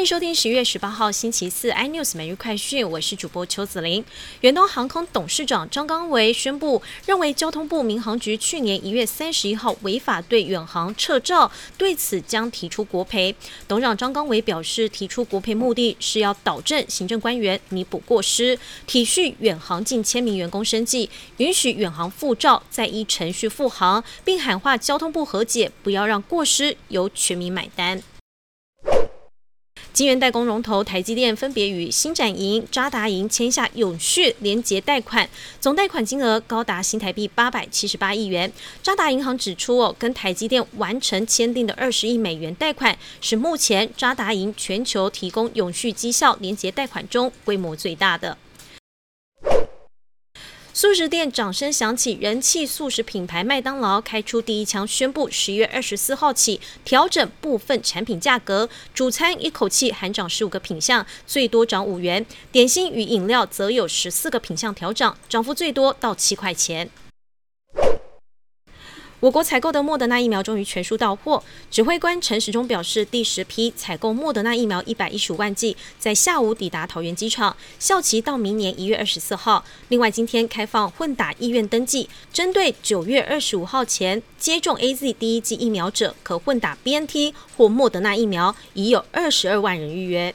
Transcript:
欢迎收听十月十八号星期四 iNews 每日快讯，我是主播邱子玲。远东航空董事长张刚维宣布，认为交通部民航局去年一月三十一号违法对远航撤照，对此将提出国赔。董事长张刚维表示，提出国赔目的是要导正行政官员弥补过失，体恤远航近千名员工生计，允许远航复照再依程序复航，并喊话交通部和解，不要让过失由全民买单。金源代工龙头台积电分别与新展银、渣达银签下永续连结贷款，总贷款金额高达新台币八百七十八亿元。渣达银行指出，哦，跟台积电完成签订的二十亿美元贷款，是目前渣达银全球提供永续绩效连结贷款中规模最大的。素食店掌声响起，人气素食品牌麦当劳开出第一枪，宣布十月二十四号起调整部分产品价格。主餐一口气含涨十五个品项，最多涨五元；点心与饮料则有十四个品项调涨，涨幅最多到七块钱。我国采购的莫德纳疫苗终于全数到货。指挥官陈时中表示，第十批采购莫德纳疫苗一百一十五万剂，在下午抵达桃园机场，效期到明年一月二十四号。另外，今天开放混打意愿登记，针对九月二十五号前接种 A Z 第一剂疫苗者，可混打 B N T 或莫德纳疫苗，已有二十二万人预约。